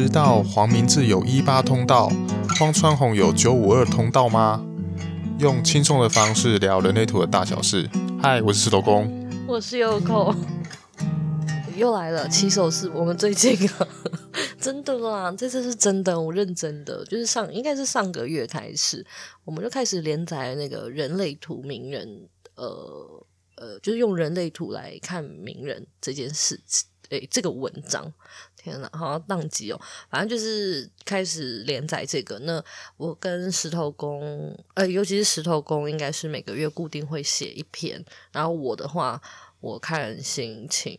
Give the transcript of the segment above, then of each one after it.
知道黄明志有一八通道，荒川弘有九五二通道吗？用轻松的方式聊人类图的大小事。嗨，我是石头公，我是优扣，又来了。起手是，我们最近啊，真的啦，这次是真的，我认真的，就是上应该是上个月开始，我们就开始连载那个人类图名人，呃呃，就是用人类图来看名人这件事情。诶，这个文章，天哪，好像宕机哦。反正就是开始连载这个。那我跟石头公，呃，尤其是石头公，应该是每个月固定会写一篇。然后我的话，我看心情。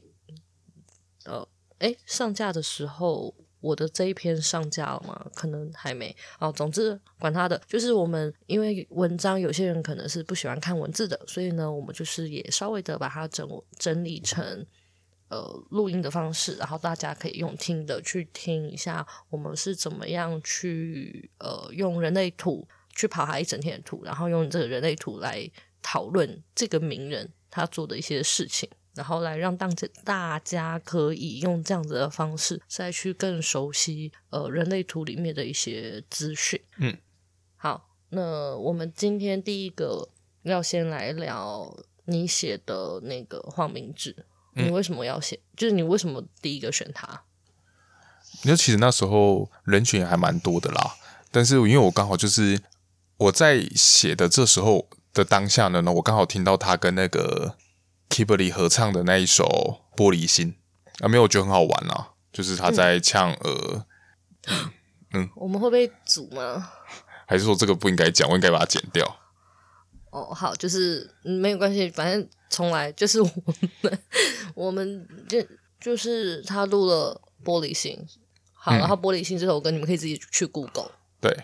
呃，诶，上架的时候，我的这一篇上架了吗？可能还没。哦，总之管他的，就是我们因为文章，有些人可能是不喜欢看文字的，所以呢，我们就是也稍微的把它整整理成。呃，录音的方式，然后大家可以用听的去听一下，我们是怎么样去呃用人类图去跑他一整天的图，然后用这个人类图来讨论这个名人他做的一些事情，然后来让大家大家可以用这样子的方式再去更熟悉呃人类图里面的一些资讯。嗯，好，那我们今天第一个要先来聊你写的那个黄明志。你为什么要写？嗯、就是你为什么第一个选他？因为其实那时候人选还蛮多的啦，但是因为我刚好就是我在写的这时候的当下呢，呢我刚好听到他跟那个 k i b e r y 合唱的那一首《玻璃心》啊，没有，我觉得很好玩啊，就是他在唱呃，嗯，嗯我们会被组吗？还是说这个不应该讲？我应该把它剪掉？哦，好，就是没有关系，反正从来就是我们，我们就就是他录了《玻璃心》，好，嗯、然后《玻璃心》这首歌你们可以自己去 Google。对，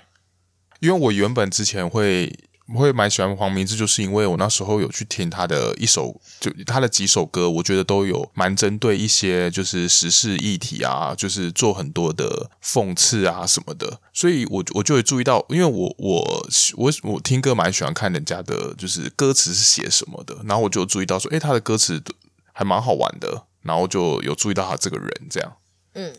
因为我原本之前会。我会蛮喜欢黄明志，就是因为我那时候有去听他的一首，就他的几首歌，我觉得都有蛮针对一些就是时事议题啊，就是做很多的讽刺啊什么的，所以我我就会注意到，因为我我我我听歌蛮喜欢看人家的，就是歌词是写什么的，然后我就注意到说，诶，他的歌词还蛮好玩的，然后就有注意到他这个人这样。嗯，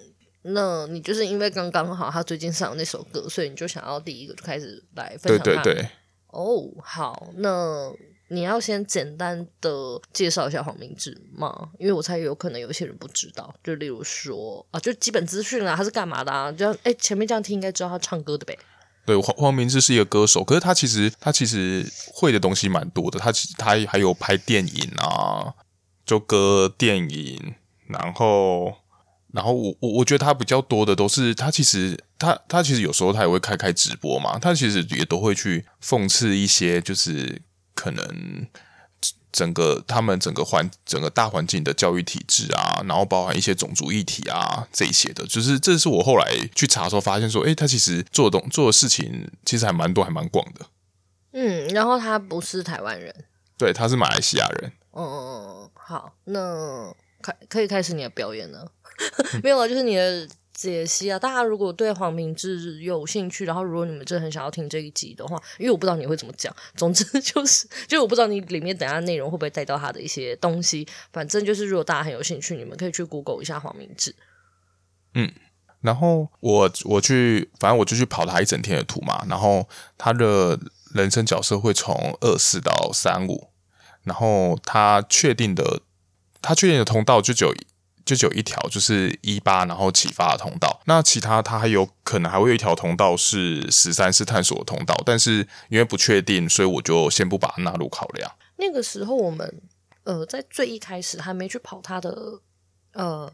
那你就是因为刚刚好他最近上那首歌，所以你就想要第一个就开始来分享他。对对对。哦好，那你要先简单的介绍一下黄明志吗？因为我猜有可能有些人不知道，就例如说啊，就基本资讯啊，他是干嘛的啊？就哎，前面这样听应该知道他唱歌的呗。对，黄黄明志是一个歌手，可是他其实他其实会的东西蛮多的，他其他还有拍电影啊，就歌电影，然后。然后我我我觉得他比较多的都是他其实他他其实有时候他也会开开直播嘛，他其实也都会去讽刺一些就是可能整个他们整个环整个大环境的教育体制啊，然后包含一些种族议题啊这一些的，就是这是我后来去查的时候发现说，诶，他其实做的东做的事情其实还蛮多还蛮广的。嗯，然后他不是台湾人，对，他是马来西亚人。嗯，好，那开可以开始你的表演了。没有啊，就是你的解析啊。大家如果对黄明志有兴趣，然后如果你们真的很想要听这一集的话，因为我不知道你会怎么讲。总之就是，就我不知道你里面等下内容会不会带到他的一些东西。反正就是，如果大家很有兴趣，你们可以去 Google 一下黄明志。嗯，然后我我去，反正我就去跑他一整天的图嘛。然后他的人生角色会从二四到三五，然后他确定的，他确定的通道就只有。就只有一条，就是一八，然后启发的通道。那其他它还有可能还会有一条通道是十三，是探索的通道。但是因为不确定，所以我就先不把它纳入考量。那个时候我们呃，在最一开始还没去跑它的呃。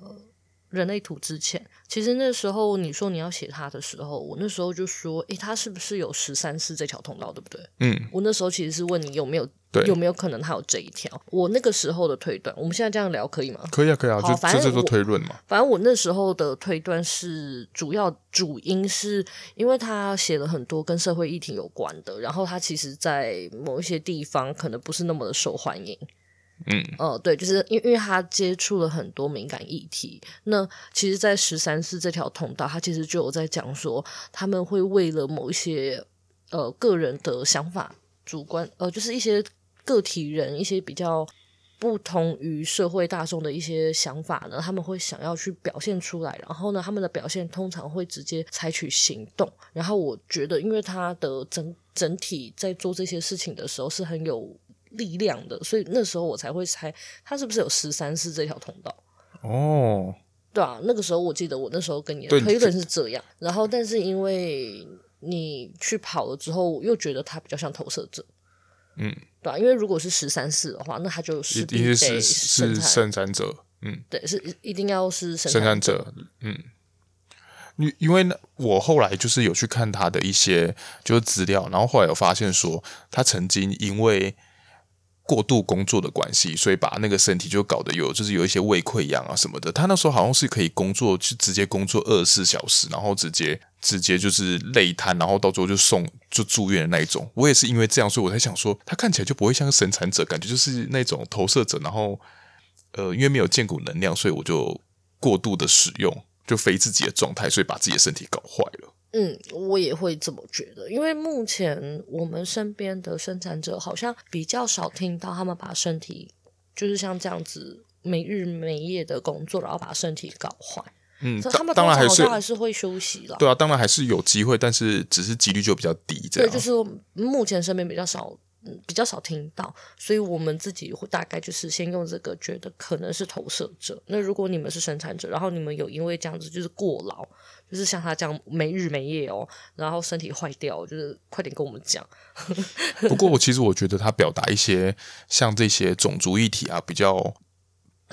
人类图之前，其实那时候你说你要写他的时候，我那时候就说，诶，他是不是有十三次这条通道，对不对？嗯，我那时候其实是问你有没有，对有没有可能他有这一条。我那个时候的推断，我们现在这样聊可以吗？可以啊，可以啊，好就这这都推论嘛。反正我那时候的推断是，主要主因是因为他写了很多跟社会议题有关的，然后他其实在某一些地方可能不是那么的受欢迎。嗯，哦，对，就是因为因为他接触了很多敏感议题，那其实，在十三四这条通道，他其实就有在讲说，他们会为了某一些呃个人的想法、主观，呃，就是一些个体人一些比较不同于社会大众的一些想法呢，他们会想要去表现出来，然后呢，他们的表现通常会直接采取行动。然后我觉得，因为他的整整体在做这些事情的时候是很有力量的，所以那时候我才会猜他是不是有十三式这条通道。哦，对啊，那个时候我记得我那时候跟你的推论是这样。然后，但是因为你去跑了之后，我又觉得他比较像投射者。嗯。对啊，因为如果是十三式的话，那他就是必须是是生产者，嗯，对，是一定要是生产者，嗯，因因为呢，我后来就是有去看他的一些就是资料，然后后来有发现说，他曾经因为过度工作的关系，所以把那个身体就搞得有就是有一些胃溃疡啊什么的。他那时候好像是可以工作，就直接工作二十四小时，然后直接。直接就是累瘫，然后到最后就送就住院的那一种。我也是因为这样，所以我才想说，他看起来就不会像个生产者，感觉就是那种投射者。然后，呃，因为没有见骨能量，所以我就过度的使用，就非自己的状态，所以把自己的身体搞坏了。嗯，我也会这么觉得，因为目前我们身边的生产者好像比较少听到他们把身体就是像这样子没日没夜的工作，然后把身体搞坏。嗯，他们当然还是还是会休息了。对啊，当然还是有机会，但是只是几率就比较低。这样。对，就是目前身边比较少，比较少听到，所以我们自己会大概就是先用这个，觉得可能是投射者。那如果你们是生产者，然后你们有因为这样子就是过劳，就是像他这样没日没夜哦，然后身体坏掉，就是快点跟我们讲。不过我其实我觉得他表达一些像这些种族议题啊，比较。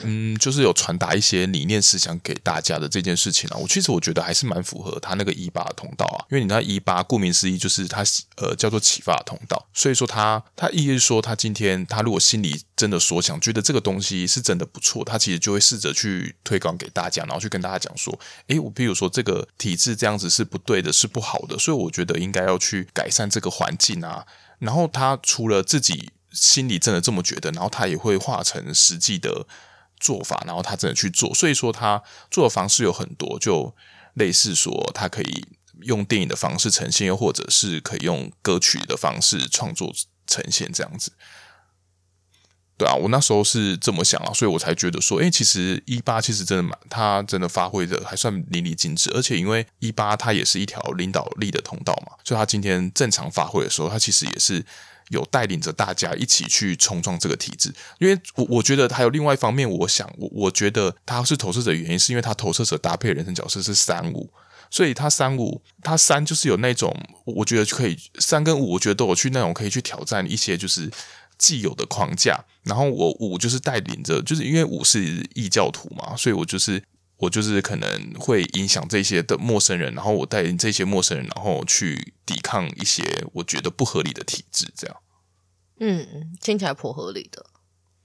嗯，就是有传达一些理念思想给大家的这件事情啊，我其实我觉得还是蛮符合他那个一八的通道啊，因为你那一八顾名思义就是他呃叫做启发的通道，所以说他他意思是说他今天他如果心里真的所想，觉得这个东西是真的不错，他其实就会试着去推广给大家，然后去跟大家讲说，诶，我比如说这个体制这样子是不对的，是不好的，所以我觉得应该要去改善这个环境啊。然后他除了自己心里真的这么觉得，然后他也会化成实际的。做法，然后他真的去做，所以说他做的方式有很多，就类似说他可以用电影的方式呈现，又或者是可以用歌曲的方式创作呈现这样子。对啊，我那时候是这么想啊，所以我才觉得说，诶，其实一八其实真的蛮，他真的发挥的还算淋漓尽致，而且因为一八它也是一条领导力的通道嘛，所以他今天正常发挥的时候，他其实也是。有带领着大家一起去冲撞这个体制，因为我我觉得还有另外一方面，我想我我觉得他是投射者的原因，是因为他投射者搭配人生角色是三五，所以他三五他三就是有那种我觉得可以三跟五，我觉得都有去那种可以去挑战一些就是既有的框架，然后我五就是带领着，就是因为五是异教徒嘛，所以我就是。我就是可能会影响这些的陌生人，然后我带领这些陌生人，然后去抵抗一些我觉得不合理的体制，这样。嗯，听起来颇合理的。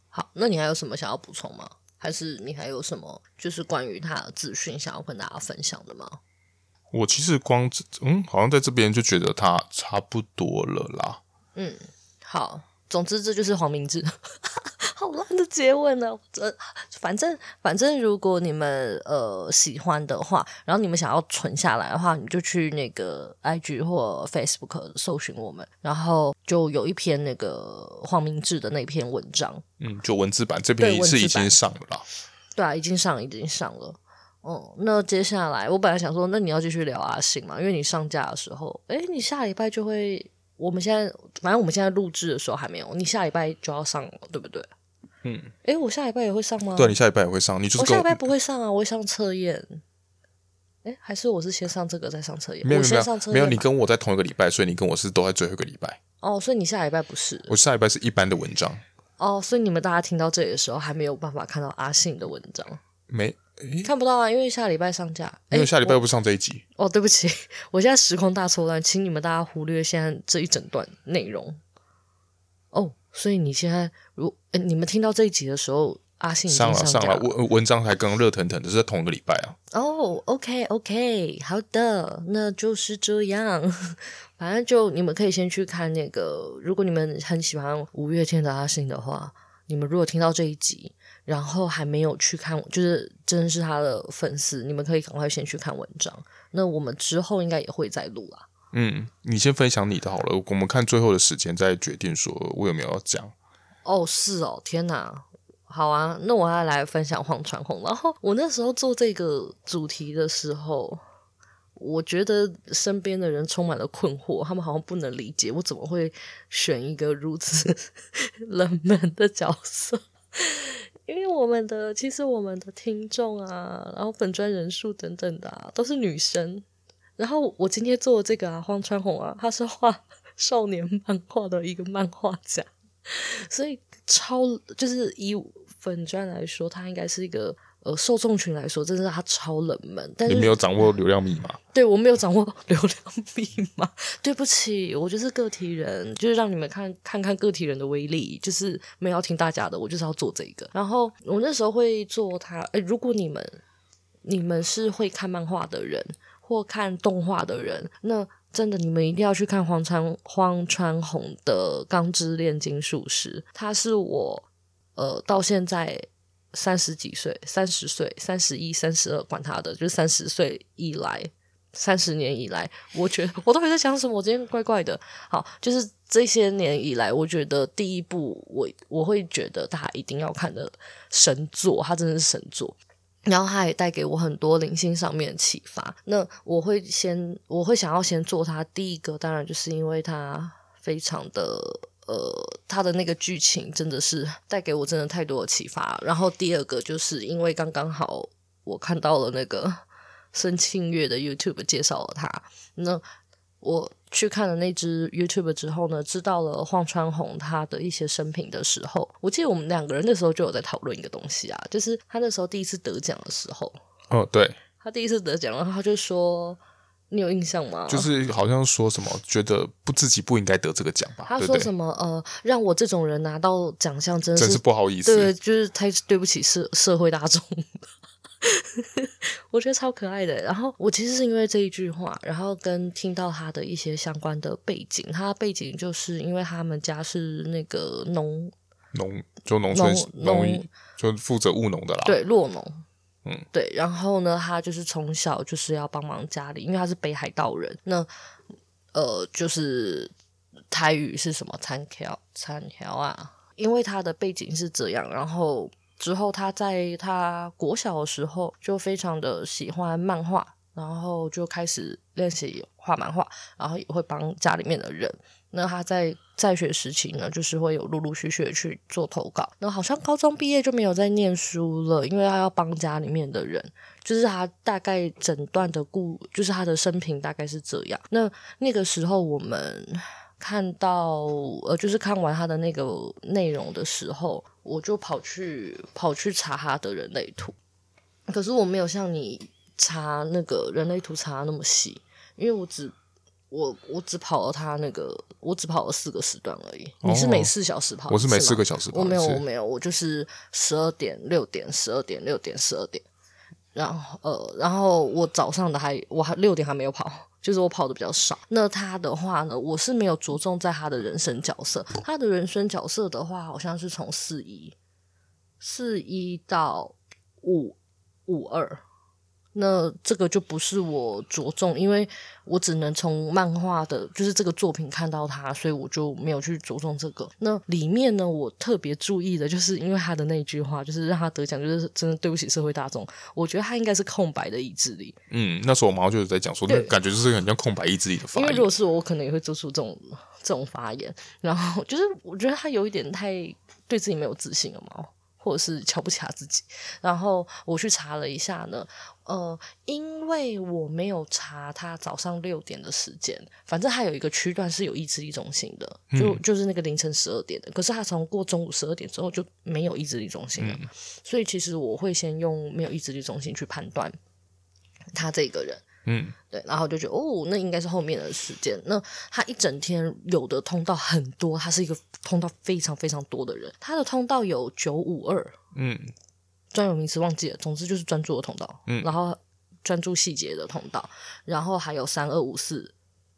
好，那你还有什么想要补充吗？还是你还有什么就是关于他的资讯想要跟大家分享的吗？我其实光嗯，好像在这边就觉得他差不多了啦。嗯，好，总之这就是黄明志。好烂的结尾呢，呃，反正反正，如果你们呃喜欢的话，然后你们想要存下来的话，你就去那个 IG 或 Facebook 搜寻我们，然后就有一篇那个黄明志的那篇文章，嗯，就文字版这篇是已经上了啦，对啊，已经上已经上了，哦、嗯，那接下来我本来想说，那你要继续聊阿信嘛，因为你上架的时候，诶，你下礼拜就会，我们现在反正我们现在录制的时候还没有，你下礼拜就要上了，对不对？嗯，哎，我下礼拜也会上吗？对，你下礼拜也会上，你就是我下礼拜不会上啊，我会上测验。哎，还是我是先上这个再上测验？没有我先上测验，没有，你跟我在同一个礼拜，所以你跟我是都在最后一个礼拜。哦，所以你下礼拜不是？我下礼拜是一般的文章。哦，所以你们大家听到这里的时候还没有办法看到阿信的文章，没看不到啊，因为下礼拜上架，因为下礼拜不上这一集。哦，对不起，我现在时空大错乱，请你们大家忽略现在这一整段内容。哦。所以你现在如诶你们听到这一集的时候，阿信上了上了文文章还刚热腾腾的，是在同一个礼拜啊。哦、oh，OK OK，好的，那就是这样。反正就你们可以先去看那个，如果你们很喜欢五月天的阿信的话，你们如果听到这一集，然后还没有去看，就是真是他的粉丝，你们可以赶快先去看文章。那我们之后应该也会再录啦。嗯，你先分享你的好了，我们看最后的时间再决定说我有没有要讲。哦，是哦，天哪，好啊，那我要来分享黄传红。然 后我那时候做这个主题的时候，我觉得身边的人充满了困惑，他们好像不能理解我怎么会选一个如此 冷门的角色。因为我们的其实我们的听众啊，然后粉专人数等等的，都是女生。然后我今天做的这个啊，荒川弘啊，他是画 少年漫画的一个漫画家，所以超就是以粉专来说，他应该是一个。呃，受众群来说，真的是他超冷门。但是你没有掌握流量密码？对，我没有掌握 流量密码。对不起，我就是个体人，就是让你们看看看个体人的威力，就是没有要听大家的，我就是要做这个。然后我那时候会做他。哎，如果你们你们是会看漫画的人或看动画的人，那真的你们一定要去看黄川黄传宏的《钢之炼金术师》，他是我呃到现在。三十几岁，三十岁，三十一，三十二，管他的，就是三十岁以来，三十年以来，我觉得我都还在想什么？我今天怪怪的。好，就是这些年以来，我觉得第一部我我会觉得他一定要看的神作，他真的是神作。然后他也带给我很多灵性上面的启发。那我会先，我会想要先做他第一个，当然就是因为他非常的。呃，他的那个剧情真的是带给我真的太多的启发。然后第二个就是因为刚刚好我看到了那个 孙庆月的 YouTube 介绍了他，那我去看了那支 YouTube 之后呢，知道了黄传宏他的一些生平的时候，我记得我们两个人那时候就有在讨论一个东西啊，就是他那时候第一次得奖的时候，哦，对，他第一次得奖，然后他就说。你有印象吗？就是好像说什么，觉得不自己不应该得这个奖吧？他说什么？呃，让我这种人拿到奖项，真的是真是不好意思。对，就是太对不起社社会大众。我觉得超可爱的。然后我其实是因为这一句话，然后跟听到他的一些相关的背景。他背景就是因为他们家是那个农农，就农村农农就负责务农的啦。对，落农。嗯，对，然后呢，他就是从小就是要帮忙家里，因为他是北海道人。那呃，就是台语是什么？参条参条啊？因为他的背景是这样，然后之后他在他国小的时候就非常的喜欢漫画，然后就开始练习画漫画，然后也会帮家里面的人。那他在在学时期呢，就是会有陆陆续续的去做投稿。那好像高中毕业就没有再念书了，因为他要帮家里面的人。就是他大概整段的故，就是他的生平大概是这样。那那个时候我们看到，呃，就是看完他的那个内容的时候，我就跑去跑去查他的人类图。可是我没有像你查那个人类图查那么细，因为我只。我我只跑了他那个，我只跑了四个时段而已。哦、你是每四小时跑？我是每四个小时跑。我没有，我没有，我就是十二点、六点、十二点、六点、十二点。然后呃，然后我早上的还我还六点还没有跑，就是我跑的比较少。那他的话呢，我是没有着重在他的人生角色。他的人生角色的话，好像是从四一四一到五五二。那这个就不是我着重，因为我只能从漫画的，就是这个作品看到他，所以我就没有去着重这个。那里面呢，我特别注意的就是因为他的那句话，就是让他得奖，就是真的对不起社会大众。我觉得他应该是空白的意志力。嗯，那时候我妈就是在讲说，那感觉就是很像空白意志力的发言。因为如果是我，我可能也会做出这种这种发言。然后就是我觉得他有一点太对自己没有自信了嘛。或者是瞧不起他自己，然后我去查了一下呢，呃，因为我没有查他早上六点的时间，反正他有一个区段是有意志力中心的，就、嗯、就是那个凌晨十二点的，可是他从过中午十二点之后就没有意志力中心了，嗯、所以其实我会先用没有意志力中心去判断他这个人。嗯，对，然后就觉得哦，那应该是后面的时间。那他一整天有的通道很多，他是一个通道非常非常多的人。他的通道有九五二，嗯，专有名词忘记了，总之就是专注的通道。嗯，然后专注细节的通道，然后还有三二五四。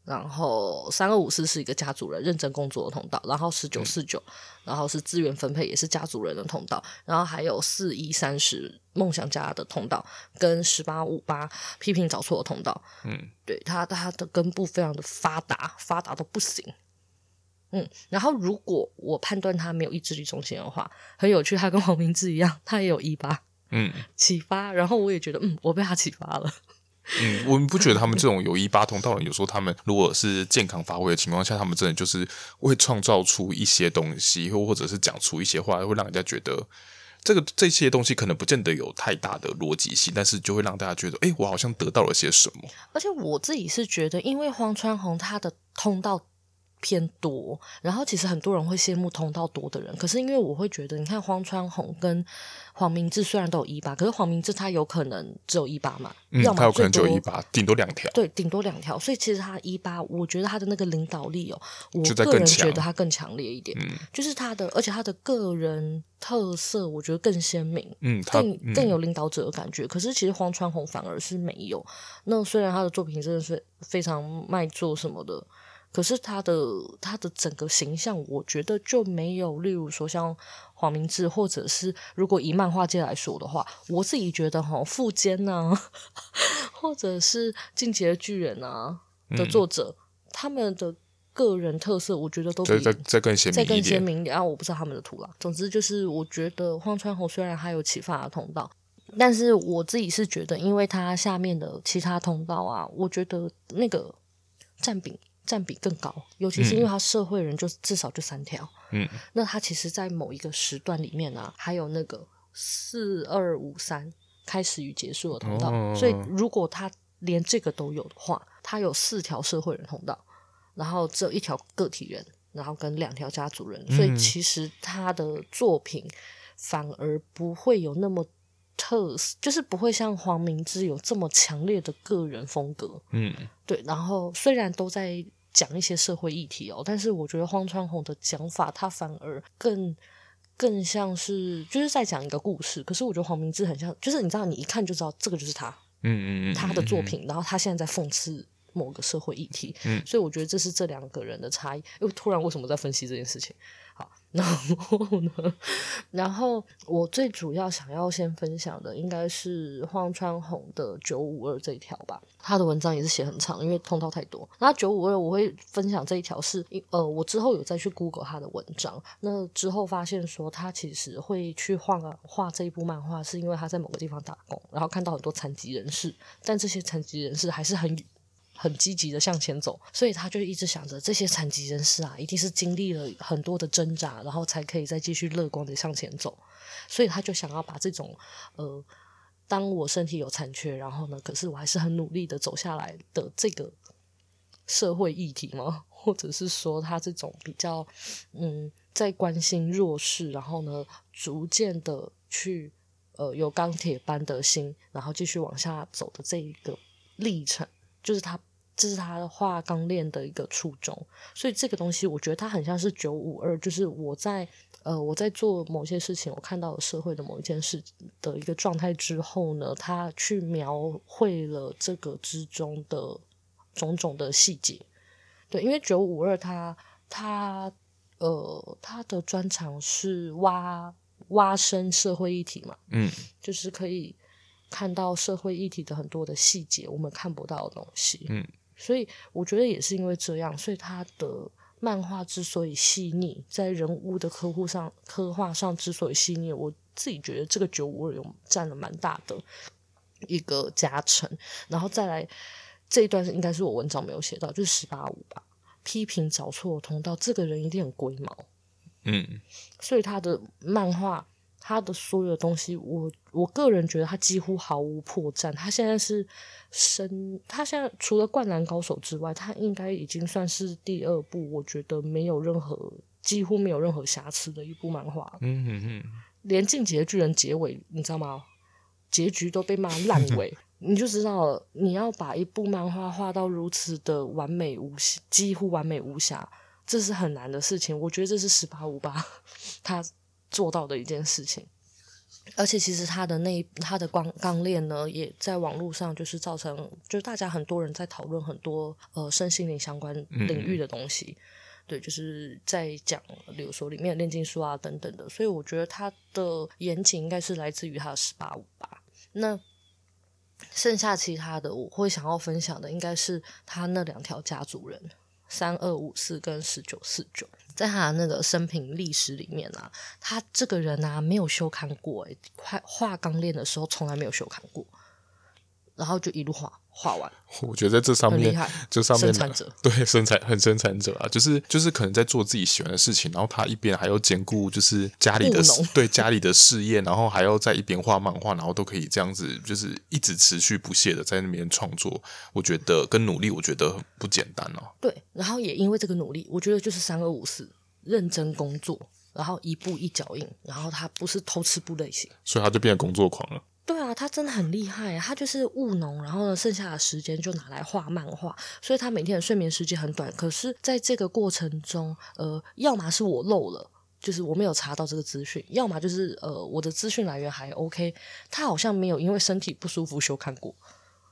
然后三二五四是一个家族人认真工作的通道，然后十九四九，然后是资源分配也是家族人的通道，然后还有四一三十梦想家的通道，跟十八五八批评找错的通道。嗯，对，他他的根部非常的发达，发达到不行。嗯，然后如果我判断他没有意志力中心的话，很有趣，他跟黄明志一样，他也有一八，嗯，启发。然后我也觉得，嗯，我被他启发了。嗯，我们不觉得他们这种有一八通道，有时候他们如果是健康发挥的情况下，他们真的就是会创造出一些东西，或或者是讲出一些话，会让人家觉得这个这些东西可能不见得有太大的逻辑性，但是就会让大家觉得，哎，我好像得到了些什么。而且我自己是觉得，因为荒川弘他的通道。偏多，然后其实很多人会羡慕通道多的人，可是因为我会觉得，你看荒川弘跟黄明志虽然都有一八，可是黄明志他有可能只有一八嘛，嗯，他有可能只有一八，顶多两条，对，顶多两条，所以其实他一八，我觉得他的那个领导力哦，我个人觉得他更强烈一点，嗯，就是他的，而且他的个人特色，我觉得更鲜明，嗯，更更有领导者的感觉，嗯，可是其实荒川弘反而是没有，那虽然他的作品真的是非常卖座什么的。可是他的他的整个形象，我觉得就没有，例如说像黄明志，或者是如果以漫画界来说的话，我自己觉得哈，富坚呐，或者是进击的巨人啊的作者，嗯，他们的个人特色，我觉得都比再再更鲜明，再更鲜明一点啊！我不知道他们的图啦。总之就是，我觉得荒川弘虽然还有启发的通道，但是我自己是觉得，因为他下面的其他通道啊，我觉得那个占比。占比更高，尤其是因为他社会人就至少就三条，嗯，那他其实，在某一个时段里面啊，还有那个四二五三开始与结束的通道，哦，所以如果他连这个都有的话，他有四条社会人通道，然后只有一条个体人，然后跟两条家族人，所以。其实他的作品反而不会有那么特色，就是不会像黄明志有这么强烈的个人风格，嗯，对，然后虽然都在。讲一些社会议题哦，但是我觉得荒川弘的讲法，他反而更更像是就是在讲一个故事。可是我觉得黄明志很像，就是你知道，你一看就知道这个就是他，嗯嗯嗯，他的作品，然后他现在在讽刺某个社会议题，嗯，所以我觉得这是这两个人的差异。又突然为什么在分析这件事情？然后呢？然后我最主要想要先分享的应该是荒川弘的九五二这一条吧。他的文章也是写很长，因为通道太多。那九五二我会分享这一条是，呃，我之后有再去 Google 他的文章。那之后发现说，他其实会去画画这一部漫画，是因为他在某个地方打工，然后看到很多残疾人士，但这些残疾人士还是很。很积极的向前走，所以他就一直想着这些残疾人士啊，一定是经历了很多的挣扎，然后才可以再继续乐观的向前走。所以他就想要把这种呃，当我身体有残缺，然后呢，可是我还是很努力的走下来的这个社会议题吗？或者是说他这种比较嗯，在关心弱势，然后呢，逐渐的去呃有钢铁般的心，然后继续往下走的这一个历程。就是他，这是他画钢炼的一个初衷，所以这个东西我觉得他很像是九五二，就是我在呃我在做某些事情，我看到了社会的某一件事的一个状态之后呢，他去描绘了这个之中的种种的细节。对，因为九五二他他呃他的专长是挖挖深社会议题嘛，嗯，就是可以。看到社会议题的很多的细节，我们看不到的东西。嗯，所以我觉得也是因为这样，所以他的漫画之所以细腻，在人物的刻画上、刻画上之所以细腻，我自己觉得这个九五二有占了蛮大的一个加成。然后再来这一段应该是我文章没有写到，就是十八五吧，批评找错通道，这个人一定很龟毛。嗯，所以他的漫画。他的所有的东西，我我个人觉得他几乎毫无破绽。他现在是生，他现在除了《灌篮高手》之外，他应该已经算是第二部，我觉得没有任何几乎没有任何瑕疵的一部漫画。嗯哼哼，连《进击的巨人》结尾，你知道吗？结局都被骂烂尾，你就知道了，你要把一部漫画画到如此的完美无瑕，几乎完美无瑕，这是很难的事情。我觉得这是十八五八 他。做到的一件事情，而且其实他的那他的钢钢炼呢，也在网络上就是造成，就是大家很多人在讨论很多呃身心灵相关领域的东西，嗯、对，就是在讲，比如说里面的炼金术啊等等的，所以我觉得他的严谨应该是来自于他的十八五吧。那剩下其他的，我会想要分享的，应该是他那两条家族人。三二五四跟十九四九，在他的那个生平历史里面啊，他这个人啊没有修刊过，诶，画画钢炼的时候从来没有修刊过，然后就一路画。画完，我觉得在这上面，这上面生产者 对生产很生产者啊，就是就是可能在做自己喜欢的事情，然后他一边还要兼顾就是家里的对家里的事业，然后还要在一边画漫画，然后都可以这样子，就是一直持续不懈的在那边创作。我觉得跟努力，我觉得很不简单哦。对，然后也因为这个努力，我觉得就是三二五四认真工作，然后一步一脚印，然后他不是偷吃不类型，所以他就变成工作狂了。对啊，他真的很厉害，他就是务农，然后呢，剩下的时间就拿来画漫画，所以他每天的睡眠时间很短。可是，在这个过程中，呃，要么是我漏了，就是我没有查到这个资讯；要么就是呃，我的资讯来源还 OK，他好像没有因为身体不舒服休看过。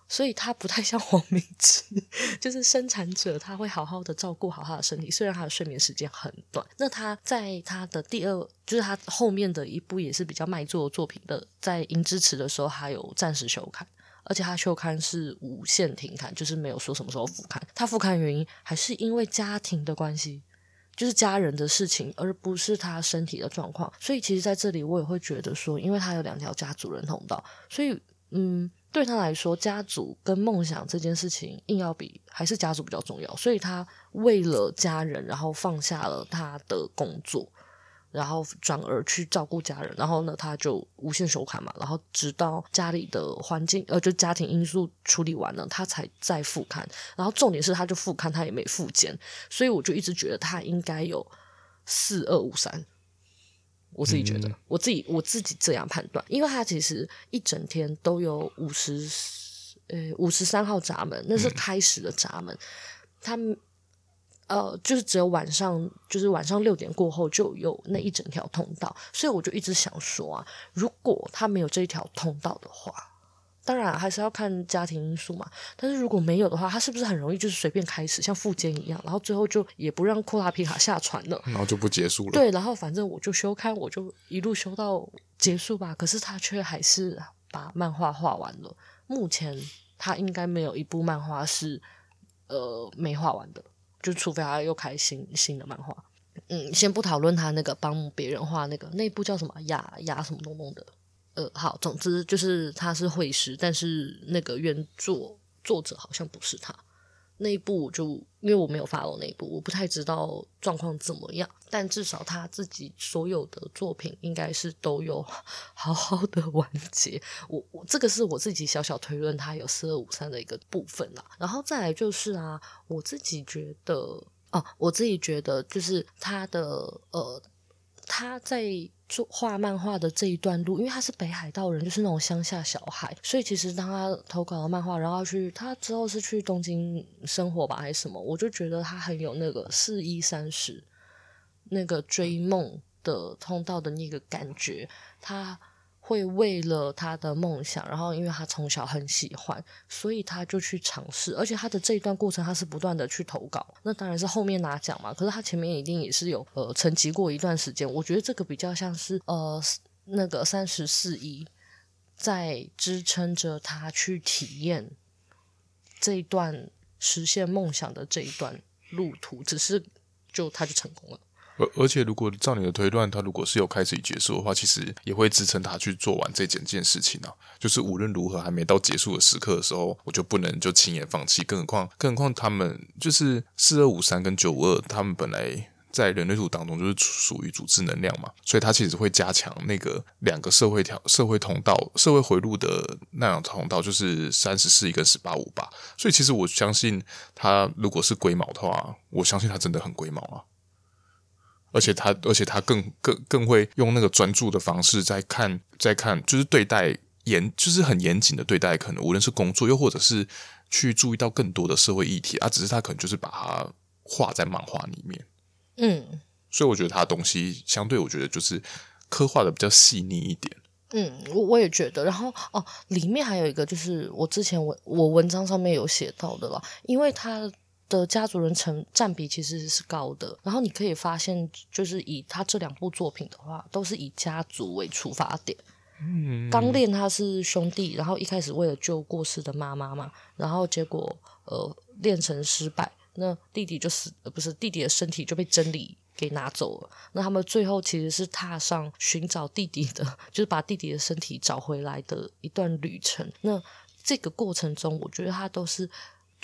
所以他不太像黄明志，就是生产者，他会好好的照顾好他的身体，虽然他的睡眠时间很短。那他在他的第二，就是他后面的一部也是比较卖座的作品的，在银之池的时候，还有暂时休刊，而且他休刊是无限停刊，就是没有说什么时候复刊。他复刊原因还是因为家庭的关系，就是家人的事情，而不是他身体的状况。所以其实在这里，我也会觉得说，因为他有两条家族人通道，所以嗯。对他来说，家族跟梦想这件事情，硬要比还是家族比较重要。所以他为了家人，然后放下了他的工作，然后转而去照顾家人。然后呢，他就无限休刊嘛。然后直到家里的环境，呃，就家庭因素处理完了，他才再复刊。然后重点是，他就复刊，他也没复检。所以我就一直觉得他应该有四二五三。我自己觉得，嗯、我自己我自己这样判断，因为他其实一整天都有五十，呃，五十三号闸门，那是开始的闸门，他呃，就是只有晚上，就是晚上六点过后就有那一整条通道，所以我就一直想说啊，如果他没有这一条通道的话。当然还是要看家庭因素嘛，但是如果没有的话，他是不是很容易就是随便开始，像富坚一样，然后最后就也不让库拉皮卡下船了，然后就不结束了。对，然后反正我就修刊，我就一路修到结束吧。可是他却还是把漫画画完了。目前他应该没有一部漫画是呃没画完的，就除非他又开新新的漫画。嗯，先不讨论他那个帮别人画那个那部叫什么雅雅什么东东的。呃，好，总之就是他是绘师，但是那个原作作者好像不是他。那一部就因为我没有 follow 那一部，我不太知道状况怎么样。但至少他自己所有的作品应该是都有 好好的完结。我我这个是我自己小小推论，他有四二五三的一个部分啦。然后再来就是啊，我自己觉得哦、啊，我自己觉得就是他的呃，他在。做画漫画的这一段路，因为他是北海道人，就是那种乡下小孩，所以其实当他投稿了漫画，然后去他之后是去东京生活吧，还是什么，我就觉得他很有那个四一三十那个追梦的通道的那个感觉，他。会为了他的梦想，然后因为他从小很喜欢，所以他就去尝试。而且他的这一段过程，他是不断的去投稿。那当然是后面拿奖嘛。可是他前面一定也是有呃沉寂过一段时间。我觉得这个比较像是呃那个三十四一在支撑着他去体验这一段实现梦想的这一段路途。只是就他就成功了。而而且，如果照你的推断，他如果是有开始与结束的话，其实也会支撑他去做完这整件事情啊。就是无论如何，还没到结束的时刻的时候，我就不能就轻言放弃。更何况，更何况他们就是四二五三跟九五二，他们本来在人类图当中就是属于组织能量嘛，所以他其实会加强那个两个社会条、社会通道、社会回路的那两通道，就是三十四一跟十八五八。所以，其实我相信他如果是龟毛的话，我相信他真的很龟毛啊。而且他，而且他更更更会用那个专注的方式在看，在看，就是对待严，就是很严谨的对待，可能无论是工作，又或者是去注意到更多的社会议题啊，只是他可能就是把它画在漫画里面，嗯，所以我觉得他的东西相对，我觉得就是刻画的比较细腻一点，嗯，我我也觉得，然后哦，里面还有一个就是我之前我我文章上面有写到的啦，因为他。的家族人成占比其实是高的，然后你可以发现，就是以他这两部作品的话，都是以家族为出发点。嗯，刚练他是兄弟，然后一开始为了救过世的妈妈嘛，然后结果呃练成失败，那弟弟就死，呃，不是弟弟的身体就被真理给拿走了。那他们最后其实是踏上寻找弟弟的，就是把弟弟的身体找回来的一段旅程。那这个过程中，我觉得他都是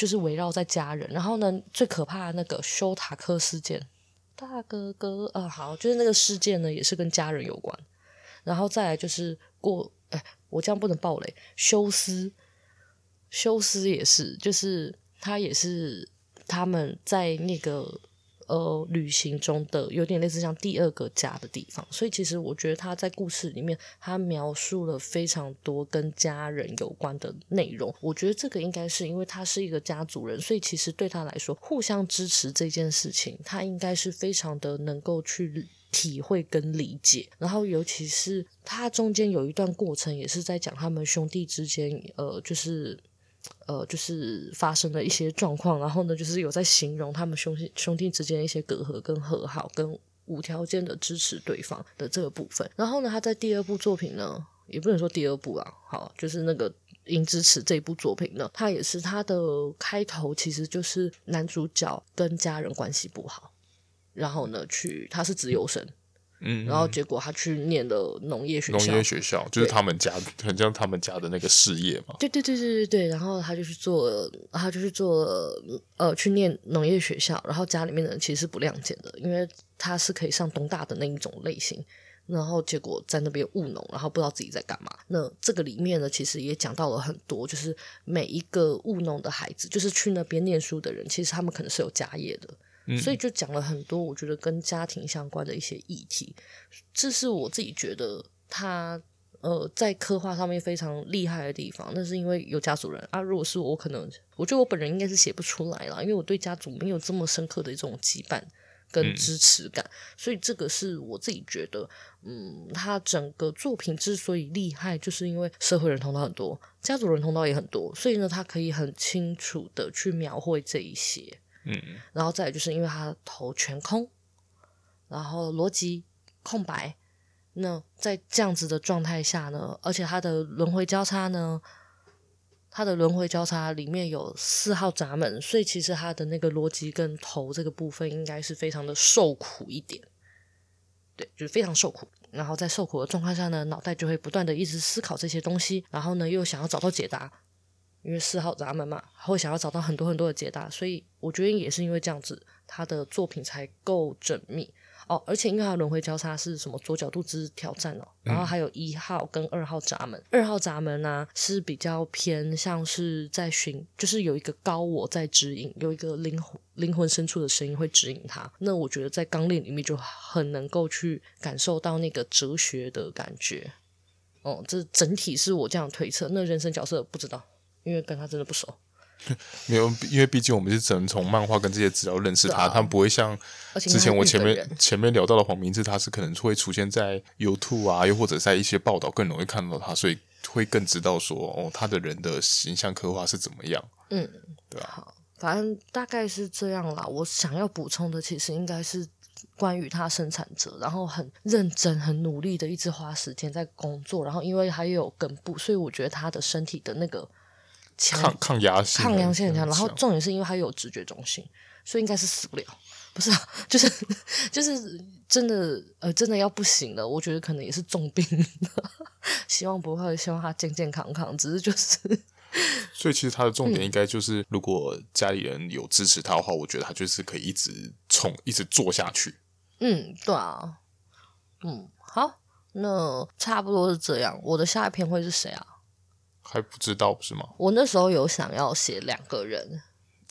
就是围绕在家人。然后呢，最可怕的那个修塔克事件，大哥哥，啊、好，就是那个事件呢，也是跟家人有关。然后再来就是过，哎，我这样不能爆雷。修斯，修斯也是，就是他也是他们在那个呃旅行中的有点类似像第二个家的地方。所以其实我觉得他在故事里面，他描述了非常多跟家人有关的内容。我觉得这个应该是因为他是一个家族人，所以其实对他来说，互相支持这件事情，他应该是非常的能够去。体会跟理解，然后尤其是他中间有一段过程，也是在讲他们兄弟之间，呃，就是，呃，就是发生了一些状况，然后呢，就是有在形容他们兄弟兄弟之间一些隔阂跟和好，跟无条件的支持对方的这个部分。然后呢，他在第二部作品呢，也不能说第二部啊，好，就是那个《银之匙》这一部作品呢，他也是他的开头，其实就是男主角跟家人关系不好。然后呢，去他是自由生，嗯，然后结果他去念了农业学校，农业学校就是他们家很像他们家的那个事业嘛。对对对对对对，然后他就去做，他就去做呃，去念农业学校，然后家里面的人其实是不谅解的，因为他是可以上东大的那一种类型，然后结果在那边务农，然后不知道自己在干嘛。那这个里面呢，其实也讲到了很多，就是每一个务农的孩子，就是去那边念书的人，其实他们可能是有家业的。所以就讲了很多，我觉得跟家庭相关的一些议题，这是我自己觉得他呃在刻画上面非常厉害的地方。那是因为有家族人啊，如果是我，可能我觉得我本人应该是写不出来啦，因为我对家族没有这么深刻的一种羁绊跟支持感。所以这个是我自己觉得，嗯，他整个作品之所以厉害，就是因为社会人通道很多，家族人通道也很多，所以呢，他可以很清楚的去描绘这一些。然后再就是因为他头全空，然后逻辑空白，那在这样子的状态下呢，而且他的轮回交叉呢，他的轮回交叉里面有四号闸门，所以其实他的那个逻辑跟头这个部分应该是非常的受苦一点，对，就是非常受苦。然后在受苦的状况下呢，脑袋就会不断的一直思考这些东西，然后呢又想要找到解答。因为四号闸门嘛，会想要找到很多很多的解答，所以我觉得也是因为这样子，他的作品才够缜密哦。而且因为他轮回交叉是什么左角度之挑战哦，然后还有一号跟二号闸门，二号闸门呢、啊、是比较偏像是在寻，就是有一个高我在指引，有一个灵魂灵魂深处的声音会指引他。那我觉得在钢炼里面就很能够去感受到那个哲学的感觉哦。这整体是我这样推测，那人生角色不知道。因为跟他真的不熟，没有，因为毕竟我们是只能从漫画跟这些资料认识他，啊、他们不会像之前我前面前面聊到的黄明志，他是可能会出现在 YouTube 啊，又或者在一些报道更容易看到他，所以会更知道说哦，他的人的形象刻画是怎么样。嗯，对啊。好，反正大概是这样啦。我想要补充的其实应该是关于他生产者，然后很认真、很努力的一直花时间在工作，然后因为还有根部，所以我觉得他的身体的那个。抗抗压性，抗压性很强。然后重点是因为他有直觉中心，所以应该是死不了。不是啊，就是就是真的呃，真的要不行了。我觉得可能也是重病的，希望不会，希望他健健康康。只是就是，所以其实他的重点应该就是，如果家里人有支持他的话，嗯、我觉得他就是可以一直冲，一直做下去。嗯，对啊。嗯，好，那差不多是这样。我的下一篇会是谁啊？还不知道不是吗？我那时候有想要写两个人，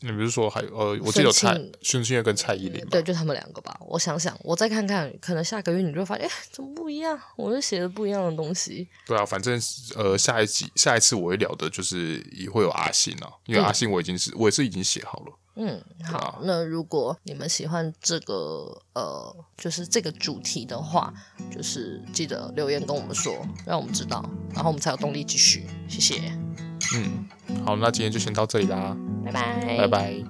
你不是说还有呃，我记得有蔡孙庆月跟蔡依林，对，就他们两个吧。我想想，我再看看，可能下个月你就会发现，哎，怎么不一样？我是写的不一样的东西。对啊，反正呃，下一集下一次我会聊的就是也会有阿信啊，因为阿信我已经是、嗯、我也是已经写好了。嗯，好。啊、那如果你们喜欢这个呃，就是这个主题的话，就是记得留言跟我们说，让我们知道，然后我们才有动力继续。谢谢。嗯，好，那今天就先到这里啦，拜拜，拜拜。